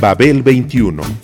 Babel 21 I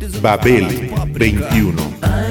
Babel 21.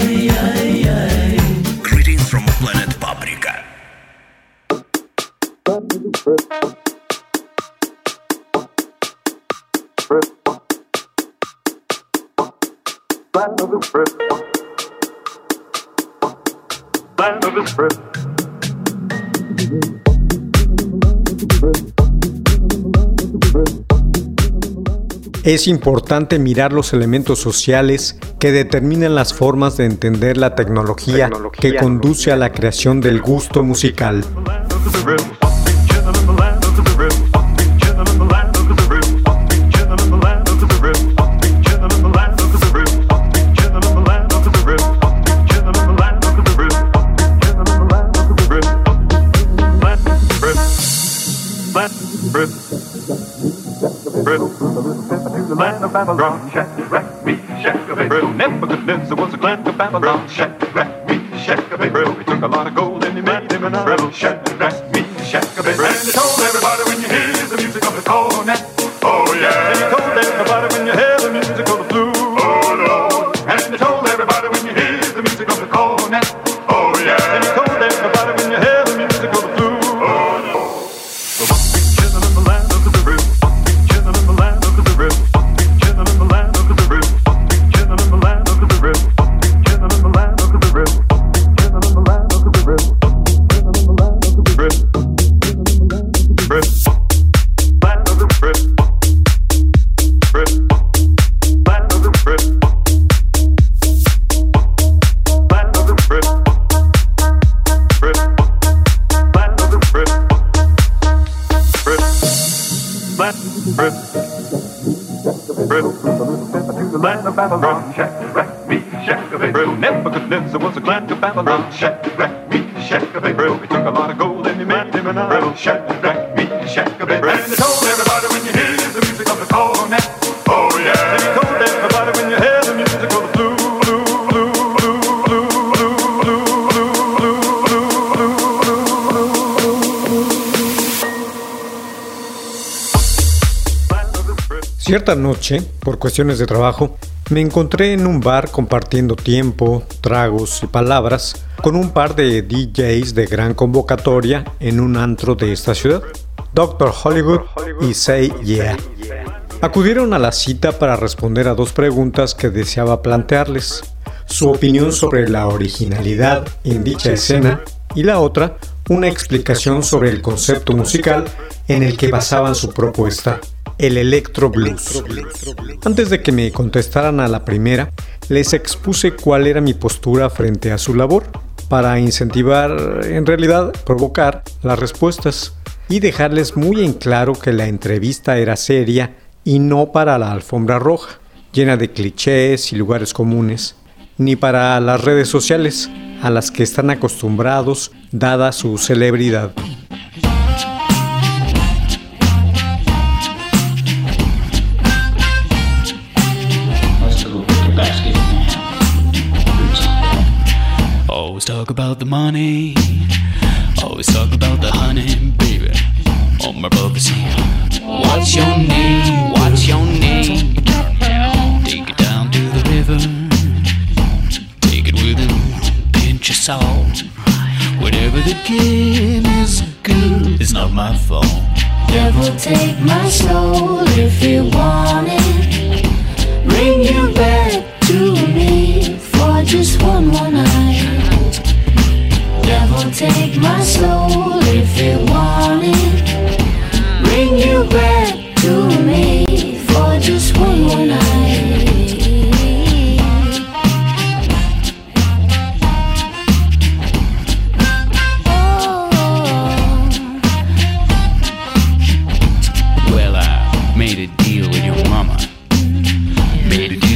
Ay, ay, ay. Greetings from planet Paprika. Land of his birth. Land of his birth. Es importante mirar los elementos sociales que determinan las formas de entender la tecnología que conduce a la creación del gusto musical. Babylon, Shadrach, Babylon, Cierta noche, por cuestiones de trabajo, me encontré en un bar compartiendo tiempo, tragos y palabras con un par de DJs de gran convocatoria en un antro de esta ciudad, Dr. Hollywood y Say Yeah. Acudieron a la cita para responder a dos preguntas que deseaba plantearles. Su opinión sobre la originalidad en dicha escena y la otra, una explicación sobre el concepto musical en el que basaban su propuesta, el electro blues. Antes de que me contestaran a la primera, les expuse cuál era mi postura frente a su labor, para incentivar, en realidad provocar, las respuestas y dejarles muy en claro que la entrevista era seria y no para la alfombra roja, llena de clichés y lugares comunes, ni para las redes sociales, a las que están acostumbrados dada su celebridad. Talk about the money. Always talk about the honey, baby. On my brother's here. What's your name? What's your name? Take it down to the river. Take it soul. Whatever the game is good, it's not my fault. Devil, take my soul if you want it. Bring you back to me for just one more night. Devil, take my soul if you want it. Bring you back to me for just one more night. Well, I made a deal with your mama. Made a deal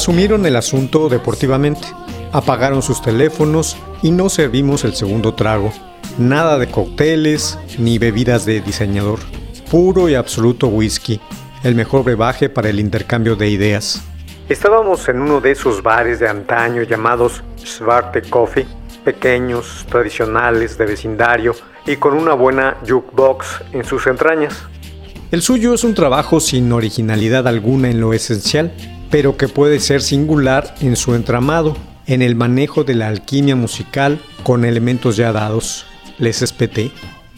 Asumieron el asunto deportivamente, apagaron sus teléfonos y no servimos el segundo trago. Nada de cócteles ni bebidas de diseñador. Puro y absoluto whisky, el mejor brebaje para el intercambio de ideas. Estábamos en uno de esos bares de antaño llamados Svarte Coffee, pequeños, tradicionales, de vecindario y con una buena jukebox en sus entrañas. El suyo es un trabajo sin originalidad alguna en lo esencial, pero que puede ser singular en su entramado, en el manejo de la alquimia musical con elementos ya dados. Les espeté.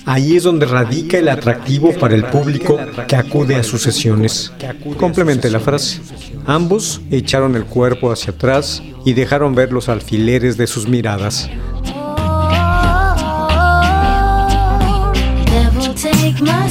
Ahí es donde radica el atractivo para el público que acude a sus sesiones. Complemente la frase. Ambos echaron el cuerpo hacia atrás y dejaron ver los alfileres de sus miradas. Devil, take my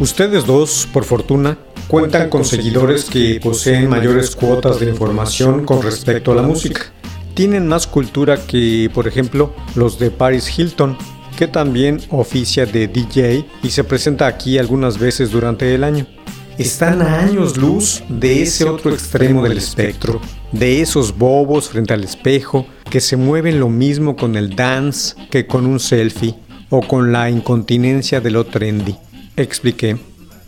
Ustedes dos, por fortuna, cuentan con seguidores que poseen mayores cuotas de información con respecto a la música. Tienen más cultura que, por ejemplo, los de Paris Hilton, que también oficia de DJ y se presenta aquí algunas veces durante el año. Están a años luz de ese otro extremo del espectro, de esos bobos frente al espejo que se mueven lo mismo con el dance que con un selfie o con la incontinencia de lo trendy. Expliqué.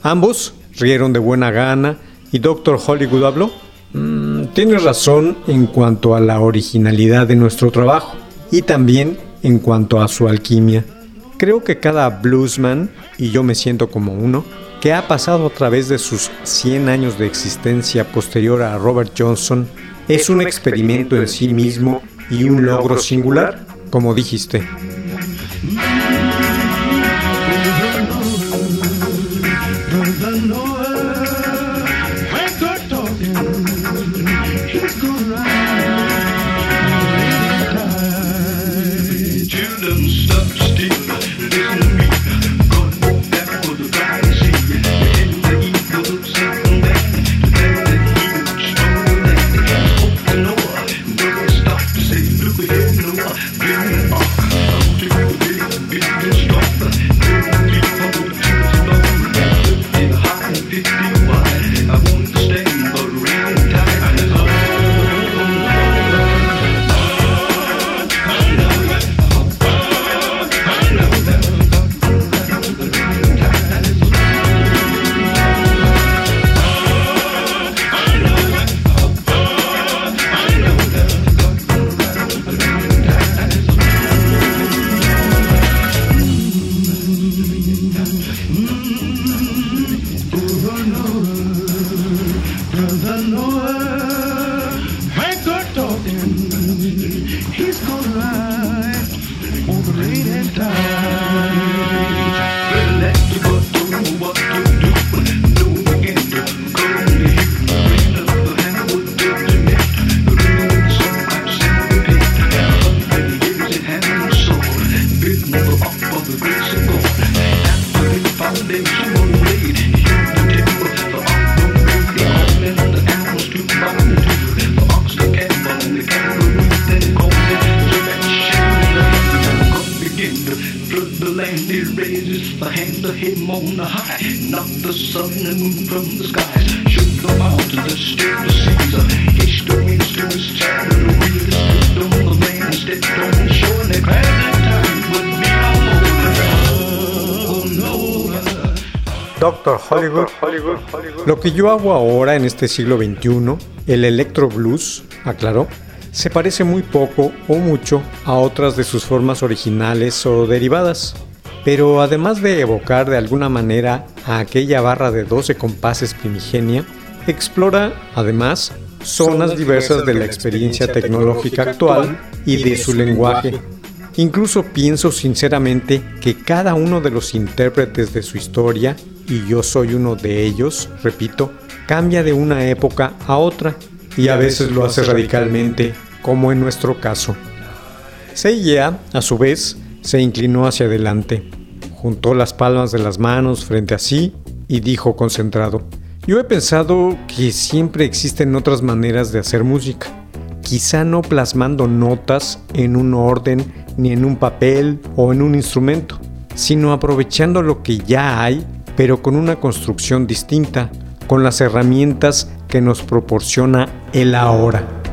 Ambos rieron de buena gana y Dr. Hollywood habló. "Mm, tienes razón en cuanto a la originalidad de nuestro trabajo y también en cuanto a su alquimia. Creo que cada bluesman, y yo me siento como uno, que ha pasado a través de sus 100 años de existencia posterior a Robert Johnson, es un experimento en sí mismo y un logro singular, como dijiste. Flood the land, raises the hand of him on the high. The sun and moon from the skies. To the. Doctor Hollywood. Lo que yo hago ahora en este siglo XXI, el electro blues, aclaró, se parece muy poco o mucho a otras de sus formas originales o derivadas. Pero además de evocar de alguna manera a aquella barra de 12 compases primigenia, explora además zonas diversas de la experiencia tecnológica actual y de su lenguaje. Incluso pienso sinceramente que cada uno de los intérpretes de su historia, y yo soy uno de ellos, repito, cambia de una época a otra y a veces lo hace radicalmente, como en nuestro caso. Seiya, a su vez, se inclinó hacia adelante, juntó las palmas de las manos frente a sí y dijo concentrado, yo he pensado que siempre existen otras maneras de hacer música, quizá no plasmando notas en un orden ni en un papel o en un instrumento, sino aprovechando lo que ya hay, pero con una construcción distinta, con las herramientas que nos proporciona el ahora.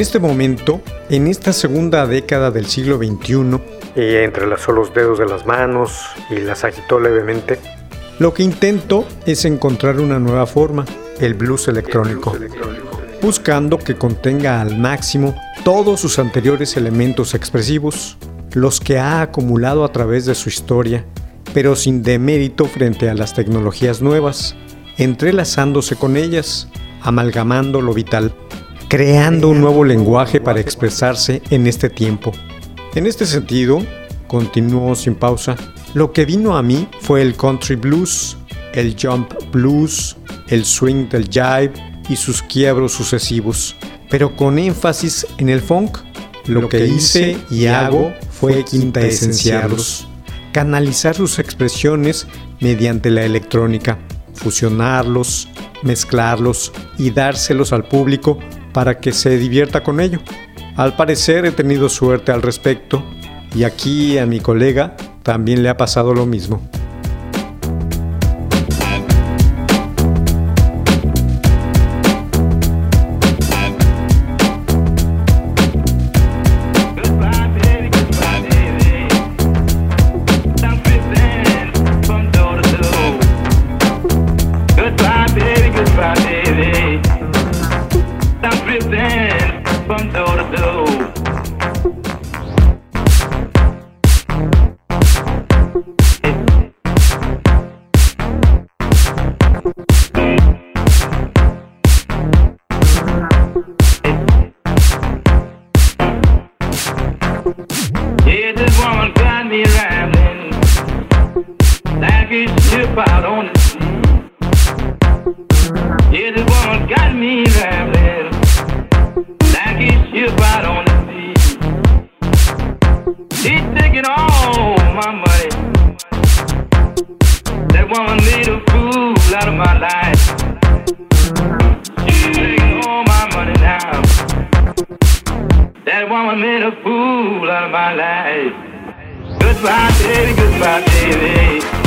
En este momento, en esta segunda década del siglo XXI, y entrelazó los dedos de las manos y las agitó levemente, lo que intento es encontrar una nueva forma, el blues electrónico, buscando que contenga al máximo todos sus anteriores elementos expresivos, los que ha acumulado a través de su historia, pero sin demérito frente a las tecnologías nuevas, entrelazándose con ellas, amalgamando lo vital, creando un nuevo lenguaje para expresarse en este tiempo. En este sentido, continuó sin pausa, lo que vino a mí fue el country blues, el jump blues, el swing del jive y sus quiebros sucesivos, pero con énfasis en el funk. Lo que hice y hago fue quintaesenciarlos, canalizar sus expresiones mediante la electrónica, fusionarlos, mezclarlos y dárselos al público para que se divierta con ello. Al parecer he tenido suerte al respecto y aquí a mi colega también le ha pasado lo mismo. I did. Goodbye, baby, goodbye, baby.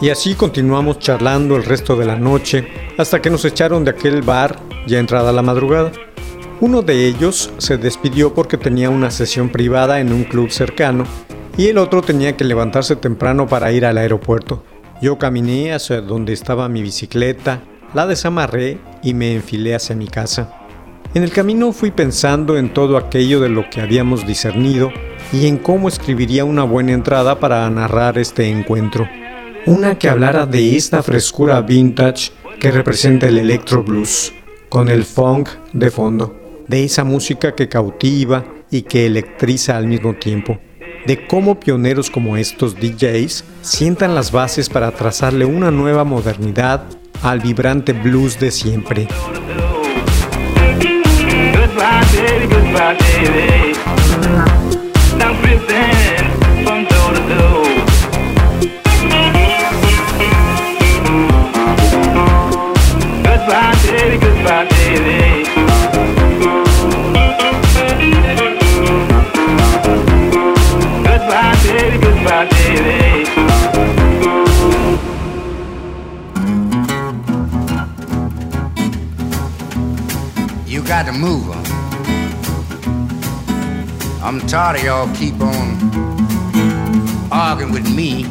Y así continuamos charlando el resto de la noche hasta que nos echaron de aquel bar ya entrada la madrugada. Uno de ellos se despidió porque tenía una sesión privada en un club cercano y el otro tenía que levantarse temprano para ir al aeropuerto. Yo caminé hacia donde estaba mi bicicleta, la desamarré y me enfilé hacia mi casa. En el camino fui pensando en todo aquello de lo que habíamos discernido y en cómo escribiría una buena entrada para narrar este encuentro. Una que hablara de esta frescura vintage que representa el electro blues, con el funk de fondo, de esa música que cautiva y que electriza al mismo tiempo, de cómo pioneros como estos DJs sientan las bases para trazarle una nueva modernidad al vibrante blues de siempre. Baby, goodbye, baby. I'm drifting from door to door. Goodbye, baby, goodbye, baby. Goodbye, baby, goodbye, baby. You got to move 'em. I'm tired of y'all keep on arguing with me.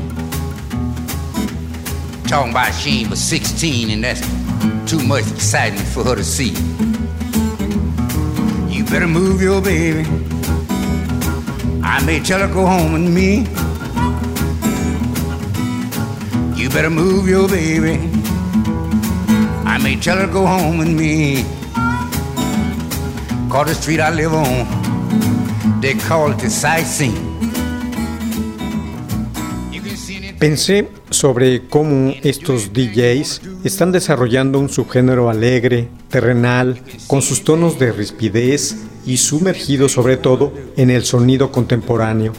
Talking about she ain't but 16 and that's too much exciting for her to see. You better move your baby. I may tell her go home with me. You better move your baby. I may tell her go home with me. Call the street I live on. They call it. Pensé sobre cómo estos DJs están desarrollando un subgénero alegre, terrenal, con sus tonos de rispidez y sumergido sobre todo en el sonido contemporáneo.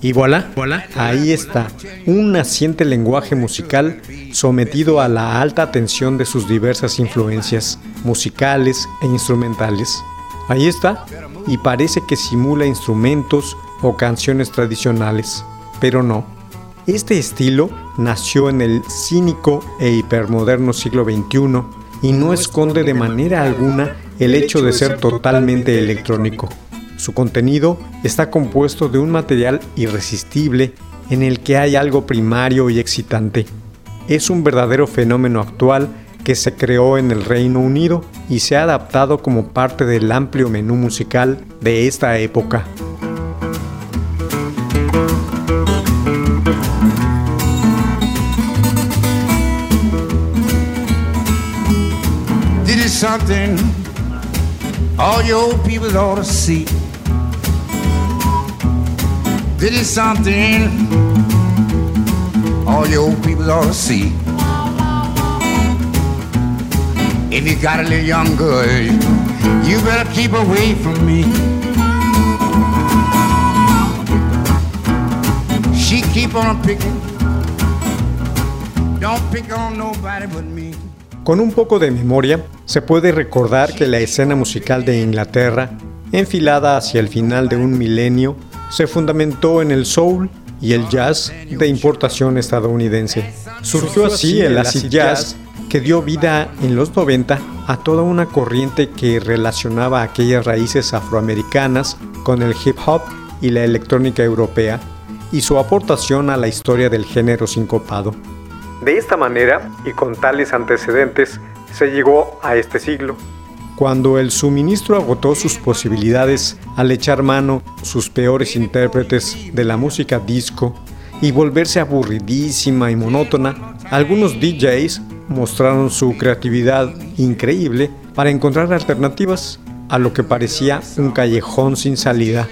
Y voilà, ahí está, un naciente lenguaje musical sometido a la alta tensión de sus diversas influencias musicales e instrumentales. Ahí está, y parece que simula instrumentos o canciones tradicionales, pero no. Este estilo nació en el cínico e hipermoderno siglo XXI y no esconde de manera alguna el hecho de ser totalmente electrónico. Su contenido está compuesto de un material irresistible en el que hay algo primario y excitante. Es un verdadero fenómeno actual que se creó en el Reino Unido y se ha adaptado como parte del amplio menú musical de esta época. Something people see. If you got a little young girl, you better keep away from me. She keep on picking. Don't pick on nobody but me. Con un poco de memoria, se puede recordar que la escena musical de Inglaterra, enfilada hacia el final de un milenio, se fundamentó en el soul y el jazz de importación estadounidense. Surgió así el acid jazz que dio vida en los 90 a toda una corriente que relacionaba aquellas raíces afroamericanas con el hip hop y la electrónica europea y su aportación a la historia del género sincopado. De esta manera, y con tales antecedentes, se llegó a este siglo, cuando el suministro agotó sus posibilidades al echar mano sus peores intérpretes de la música disco y volverse aburridísima y monótona, algunos DJs mostraron su creatividad increíble para encontrar alternativas a lo que parecía un callejón sin salida.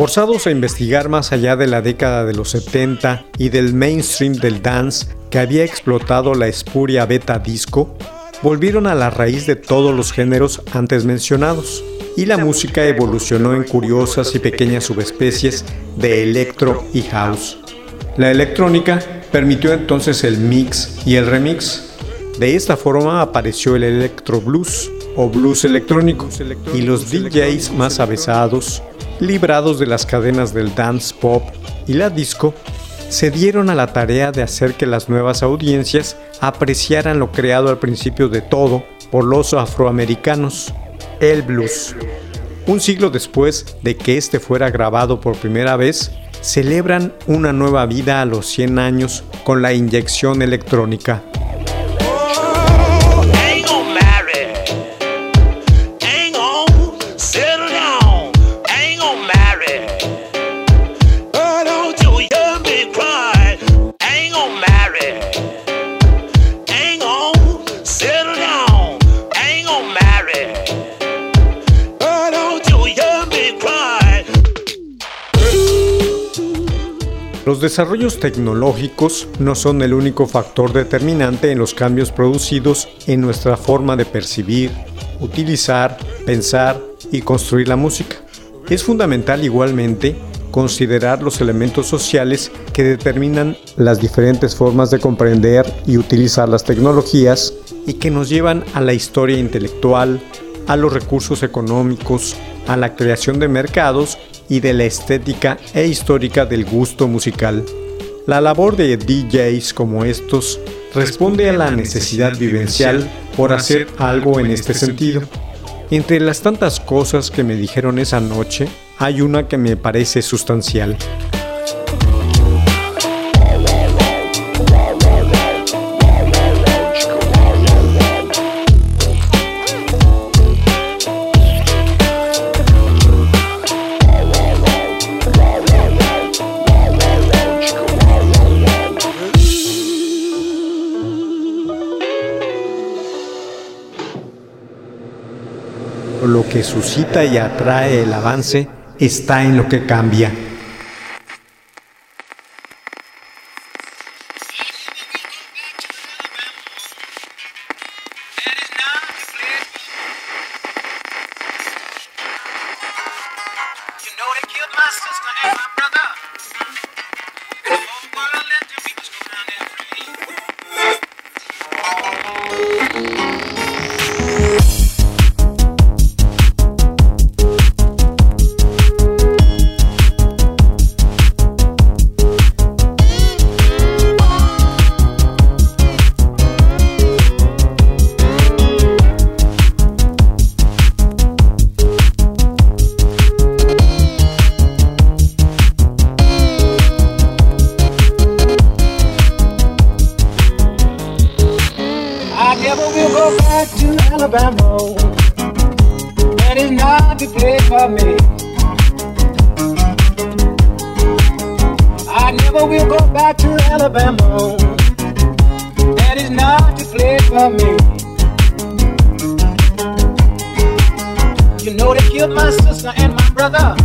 Forzados a investigar más allá de la década de los 70 y del mainstream del dance que había explotado la espuria beta disco, volvieron a la raíz de todos los géneros antes mencionados, y la música evolucionó en curiosas y pequeñas subespecies de electro y house. La electrónica permitió entonces el mix y el remix. De esta forma apareció el electro blues o blues electrónico y los DJs más avesados, librados de las cadenas del dance pop y la disco, se dieron a la tarea de hacer que las nuevas audiencias apreciaran lo creado al principio de todo por los afroamericanos, el blues. Un siglo después de que este fuera grabado por primera vez, celebran una nueva vida a los 100 años con la inyección electrónica. Los desarrollos tecnológicos no son el único factor determinante en los cambios producidos en nuestra forma de percibir, utilizar, pensar y construir la música. Es fundamental igualmente considerar los elementos sociales que determinan las diferentes formas de comprender y utilizar las tecnologías y que nos llevan a la historia intelectual, a los recursos económicos, a la creación de mercados y de la estética e histórica del gusto musical. La labor de DJs como estos responde a la necesidad vivencial por hacer algo en este sentido. Entre las tantas cosas que me dijeron esa noche, hay una que me parece sustancial. Que suscita y atrae el avance está en lo que cambia. For me. You know they killed my sister and my brother.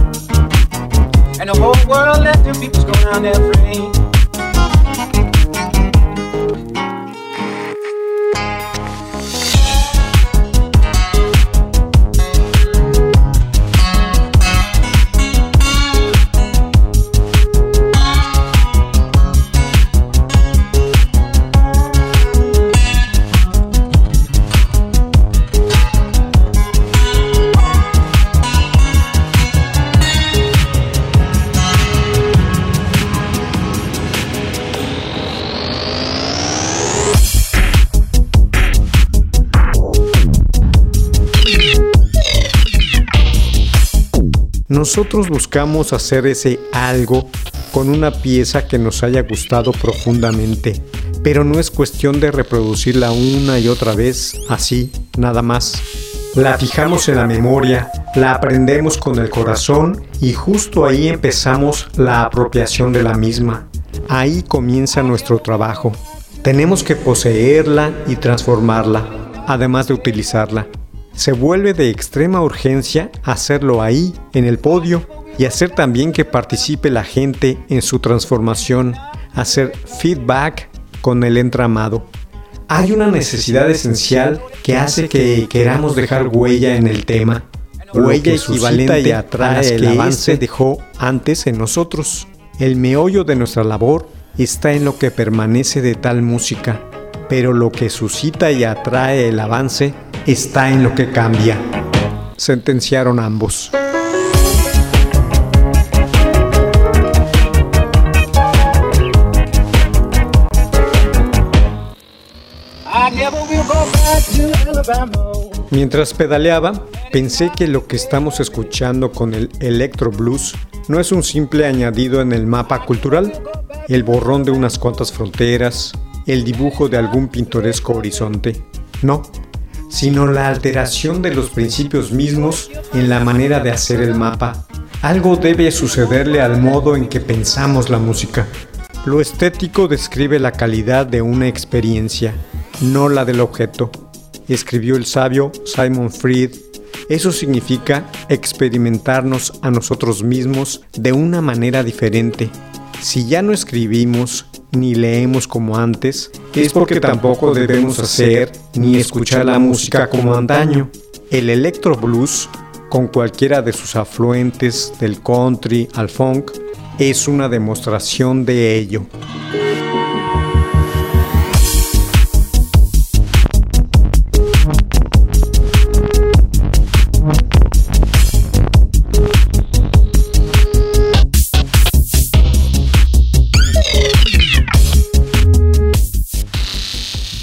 And the whole world let them people go down there free. Nosotros buscamos hacer ese algo con una pieza que nos haya gustado profundamente, pero no es cuestión de reproducirla una y otra vez así, nada más. La fijamos en la memoria, la aprendemos con el corazón y justo ahí empezamos la apropiación de la misma. Ahí comienza nuestro trabajo. Tenemos que poseerla y transformarla, además de utilizarla. Se vuelve de extrema urgencia hacerlo ahí, en el podio, y hacer también que participe la gente en su transformación, hacer feedback con el entramado. Hay una necesidad esencial que hace que queramos dejar huella en el tema, huella equivalente y atrae el avance dejó antes en nosotros. El meollo de nuestra labor está en lo que permanece de tal música, pero lo que suscita y atrae el avance está en lo que cambia. Sentenciaron ambos. Mientras pedaleaba, pensé que lo que estamos escuchando con el electro blues no es un simple añadido en el mapa cultural, el borrón de unas cuantas fronteras, el dibujo de algún pintoresco horizonte. No, sino la alteración de los principios mismos en la manera de hacer el mapa. Algo debe sucederle al modo en que pensamos la música. Lo estético describe la calidad de una experiencia, no la del objeto, escribió el sabio Simon Fried. Eso significa experimentarnos a nosotros mismos de una manera diferente. Si ya no escribimos ni leemos como antes, es porque tampoco debemos hacer ni escuchar la música como antaño. El electro blues, con cualquiera de sus afluentes del country al funk, es una demostración de ello.